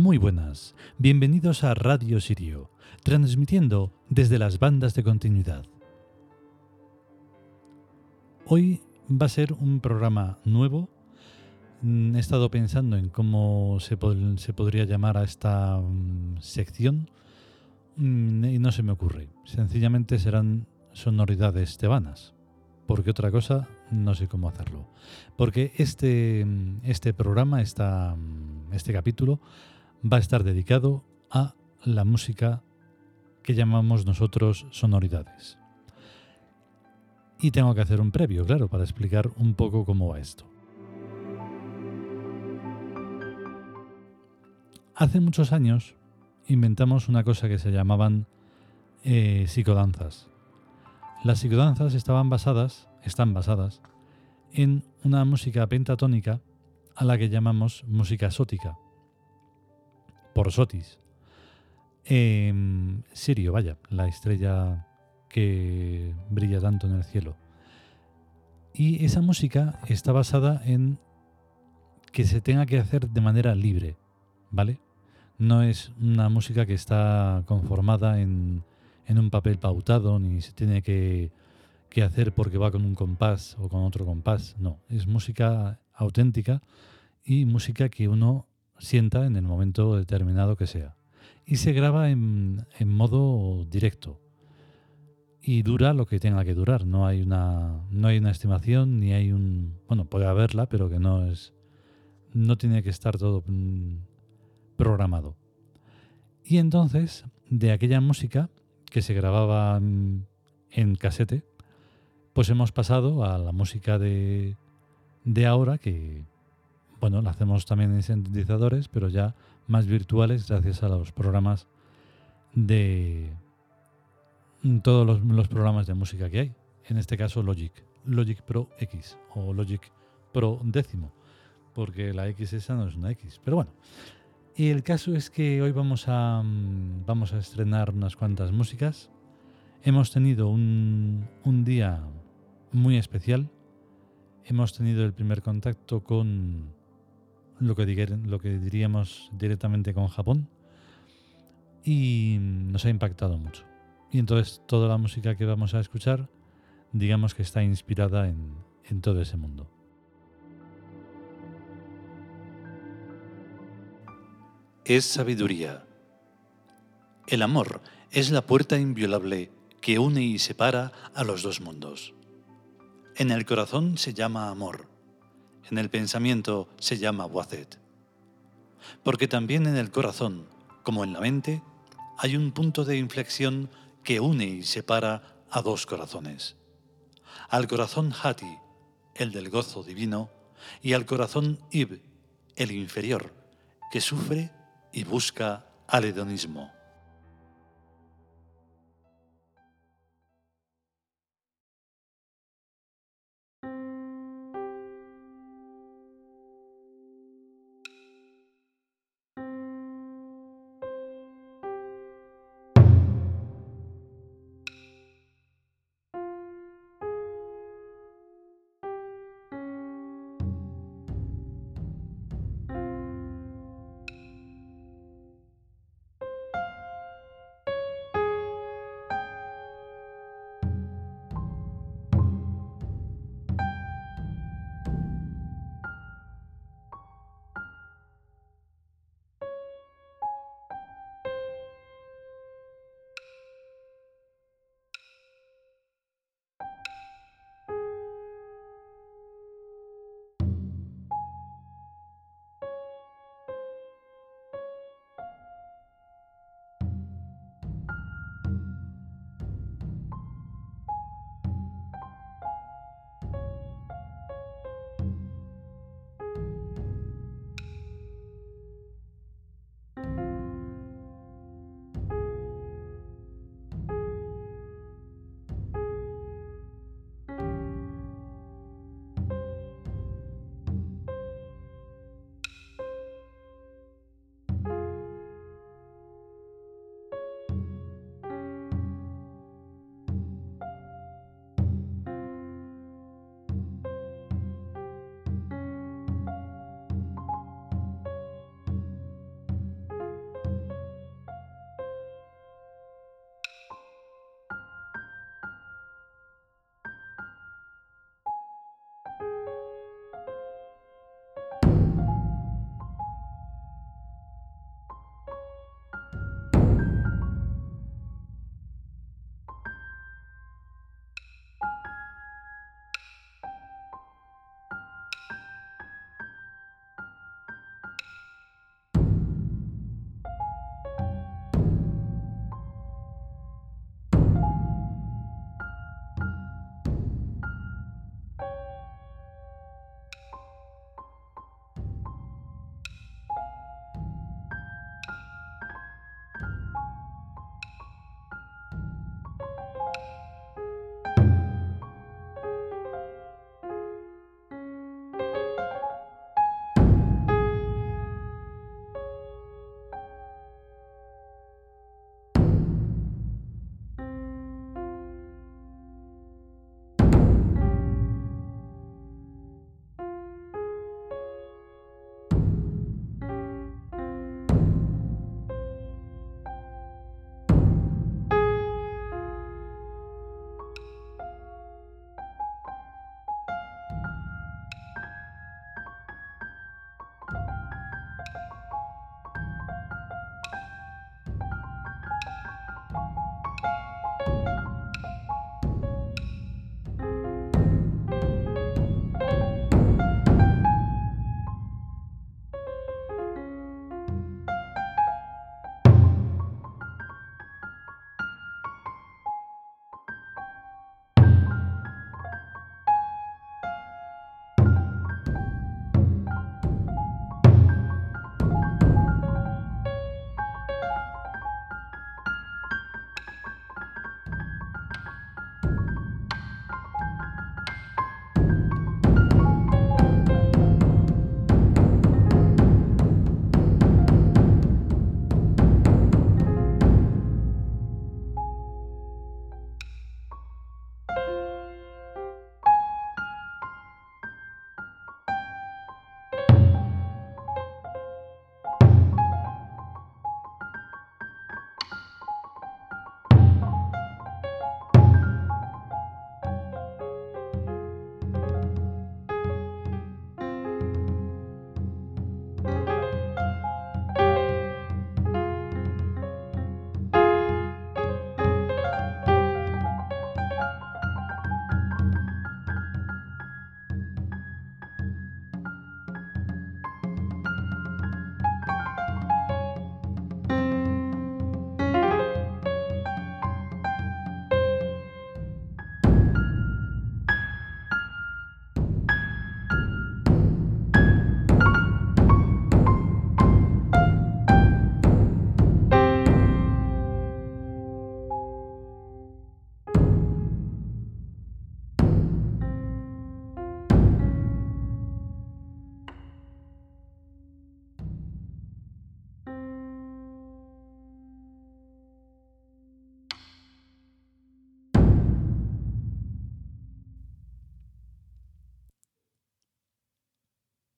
Muy buenas, bienvenidos a Radio Sirio, transmitiendo desde las bandas de continuidad. Hoy va a ser un programa nuevo. Mm, He estado pensando en cómo se, pod- se podría llamar a esta mm, sección mm, y no se me ocurre. Sencillamente serán sonoridades tebanas, porque otra cosa no sé cómo hacerlo. Porque este, este programa, esta, este capítulo, va a estar dedicado a la música que llamamos nosotros sonoridades. Y tengo que hacer un previo, claro, para explicar un poco cómo va esto. Hace muchos años inventamos una cosa que se llamaban eh, psicodanzas. Las psicodanzas estaban basadas, están basadas en una música pentatónica a la que llamamos música sótica. Por Sotis. Em, Sirio, vaya, la estrella que brilla tanto en el cielo. Y esa música está basada en que se tenga que hacer de manera libre, ¿vale? No es una música que está conformada en, en un papel pautado, ni se tiene que, que hacer porque va con un compás o con otro compás. No, es música auténtica y música que uno sienta en el momento determinado que sea. Y se graba en, modo directo. Y dura lo que tenga que durar. No hay una, no hay una estimación, ni hay un. Bueno, puede haberla, pero que no es. No tiene que estar todo mm, programado. Y entonces, de aquella música que se grababa mm, en casete, pues hemos pasado a la música de, de ahora que, bueno, la hacemos también en sintetizadores, pero ya más virtuales gracias a los programas de todos los, programas de música que hay. En este caso Logic, Logic Pro X o Logic Pro décimo, porque la X esa no es una X. Pero bueno, y el caso es que hoy vamos a, vamos a estrenar unas cuantas músicas. Hemos tenido un, un día muy especial. Hemos tenido el primer contacto con lo que, lo que diríamos directamente con Japón y nos ha impactado mucho. Y entonces toda la música que vamos a escuchar, digamos que está inspirada en, en todo ese mundo. es sabiduría. El amor es la puerta inviolable que une y separa a los dos mundos. En el corazón se llama amor, en el pensamiento se llama wazet. Porque también en el corazón, como en la mente, hay un punto de inflexión que une y separa a dos corazones. Al corazón Hati, el del gozo divino, y al corazón Ib, el inferior, que sufre y busca al hedonismo.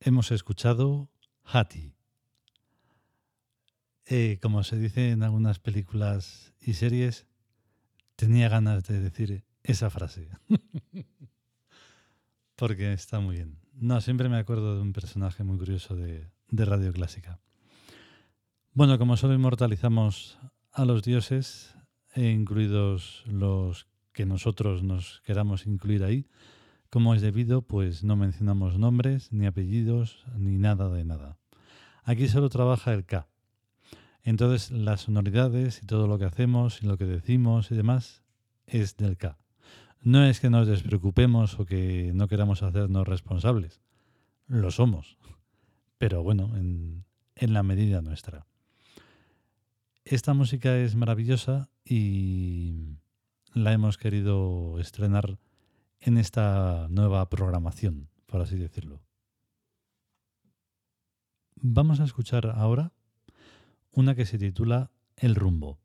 Hemos escuchado Hattie. Eh, como se dice en algunas películas y series, tenía ganas de decir esa frase. Porque está muy bien. No, siempre me acuerdo de un personaje muy curioso de, de Radio Clásica. Bueno, como solo inmortalizamos a los dioses, incluidos los que nosotros nos queramos incluir ahí, como es debido, pues no mencionamos nombres, ni apellidos, ni nada de nada. Aquí solo trabaja el K. Entonces las sonoridades y todo lo que hacemos y lo que decimos y demás es del K. No es que nos despreocupemos o que no queramos hacernos responsables. Lo somos. Pero bueno, en, en la medida nuestra. Esta música es maravillosa y la hemos querido estrenar en esta nueva programación, por así decirlo. Vamos a escuchar ahora una que se titula El rumbo.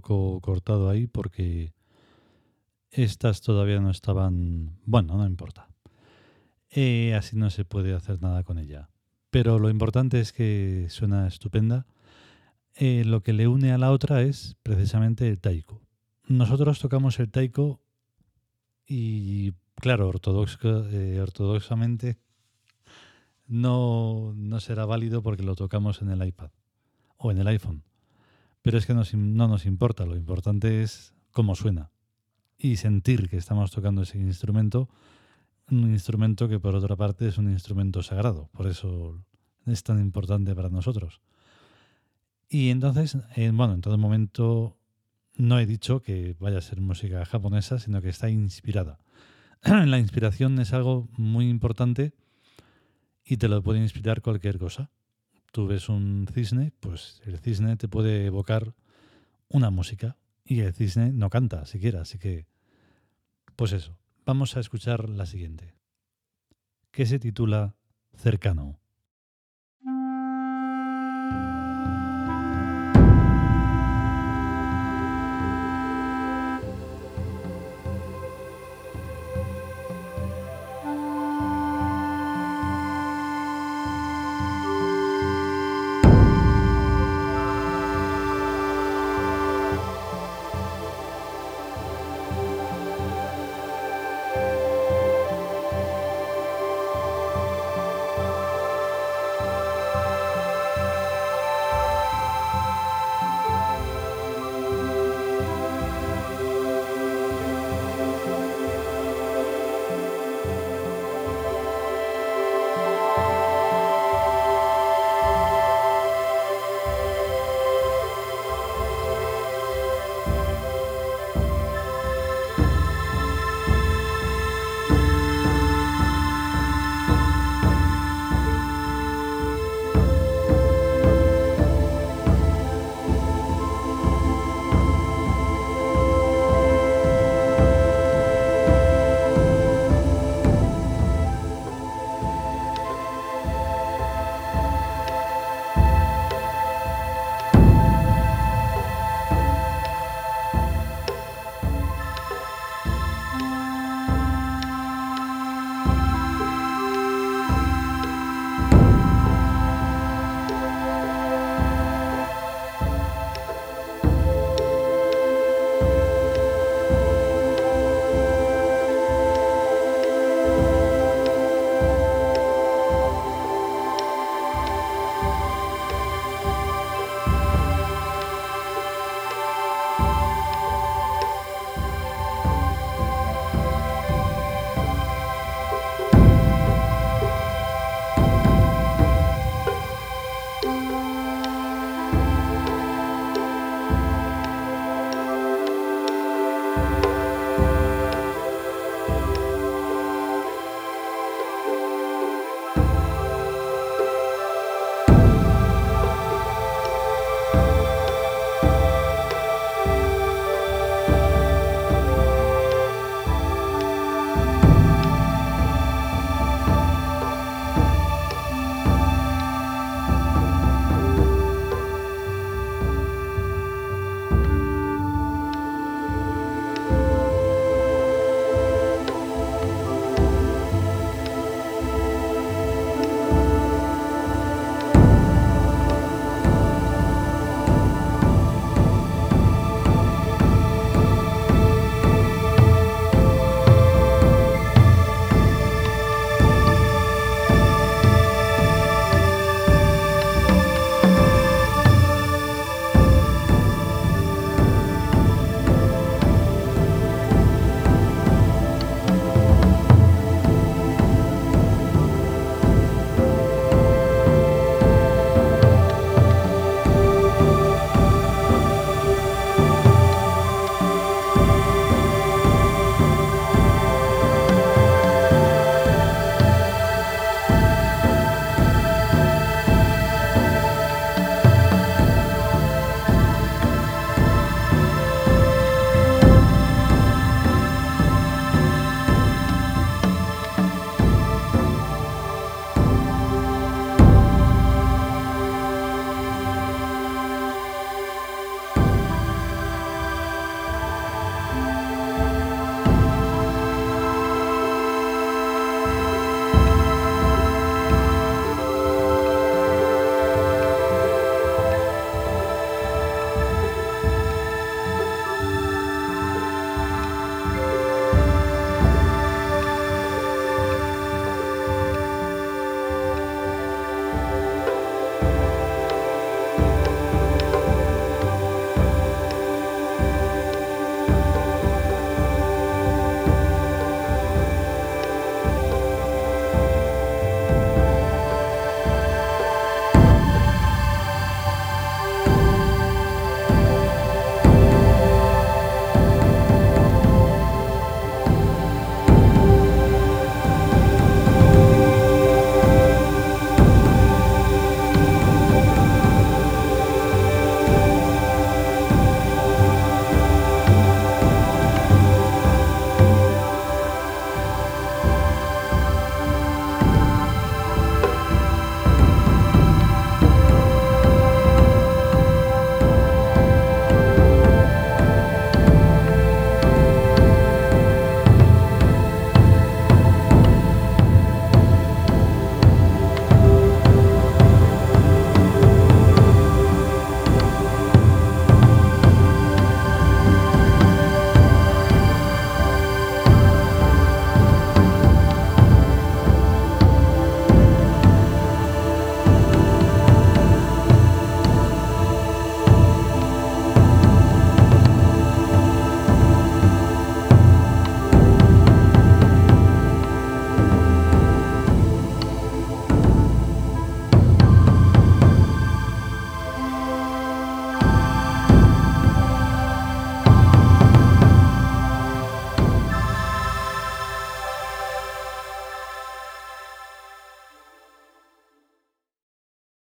Cortado ahí porque estas todavía no estaban... Bueno, no importa. Eh, así no se puede hacer nada con ella. Pero lo importante es que suena estupenda. Eh, lo que le une a la otra es precisamente el taiko. Nosotros tocamos el taiko y, claro, eh, ortodoxamente no, no será válido porque lo tocamos en el iPad o en el iPhone. Pero es que no nos importa, lo importante es cómo suena y sentir que estamos tocando ese instrumento, un instrumento que por otra parte es un instrumento sagrado, por eso es tan importante para nosotros. Y entonces, bueno, en todo momento no he dicho que vaya a ser música japonesa, sino que está inspirada. La inspiración es algo muy importante y te lo puede inspirar cualquier cosa. Tú ves un cisne, pues el cisne te puede evocar una música y el cisne no canta siquiera, así que, pues eso, vamos a escuchar la siguiente, que se titula Cercano.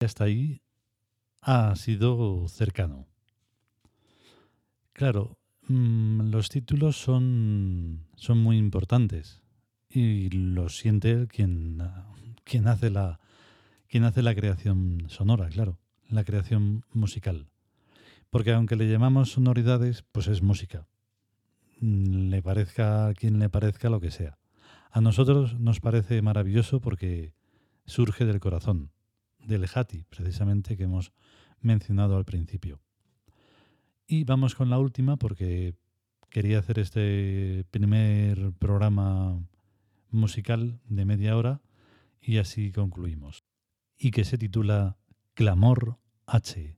Hasta ahí ha sido cercano. Claro, mm, los títulos son, son muy importantes y lo siente quien, quien, hace la, quien hace la creación sonora, claro, la creación musical. Porque aunque le llamamos sonoridades, pues es música. Mm, le parezca a quien le parezca lo que sea. A nosotros nos parece maravilloso porque surge del corazón, del Hati, precisamente que hemos mencionado al principio. Y vamos con la última porque quería hacer este primer programa musical de media hora y así concluimos. Y que se titula Clamor H.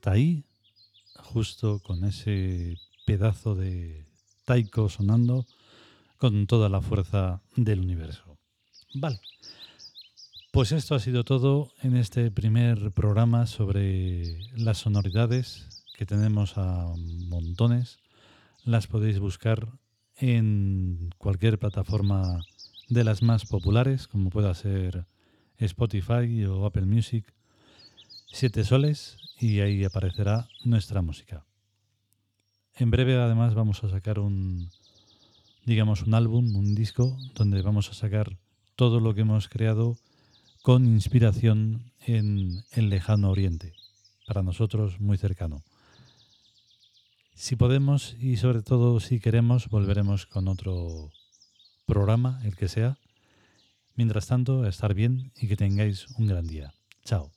hasta ahí, justo con ese pedazo de taiko sonando con toda la fuerza del universo. Vale. Pues esto ha sido todo en este primer programa sobre las sonoridades que tenemos a montones. Las podéis buscar en cualquier plataforma de las más populares, como pueda ser Spotify o Apple Music. Siete soles y ahí aparecerá nuestra música. En breve además vamos a sacar un, digamos, un álbum, un disco, donde vamos a sacar todo lo que hemos creado con inspiración en el lejano oriente, para nosotros muy cercano. Si podemos y sobre todo si queremos, volveremos con otro programa, el que sea. Mientras tanto, estar bien y que tengáis un gran día. Chao.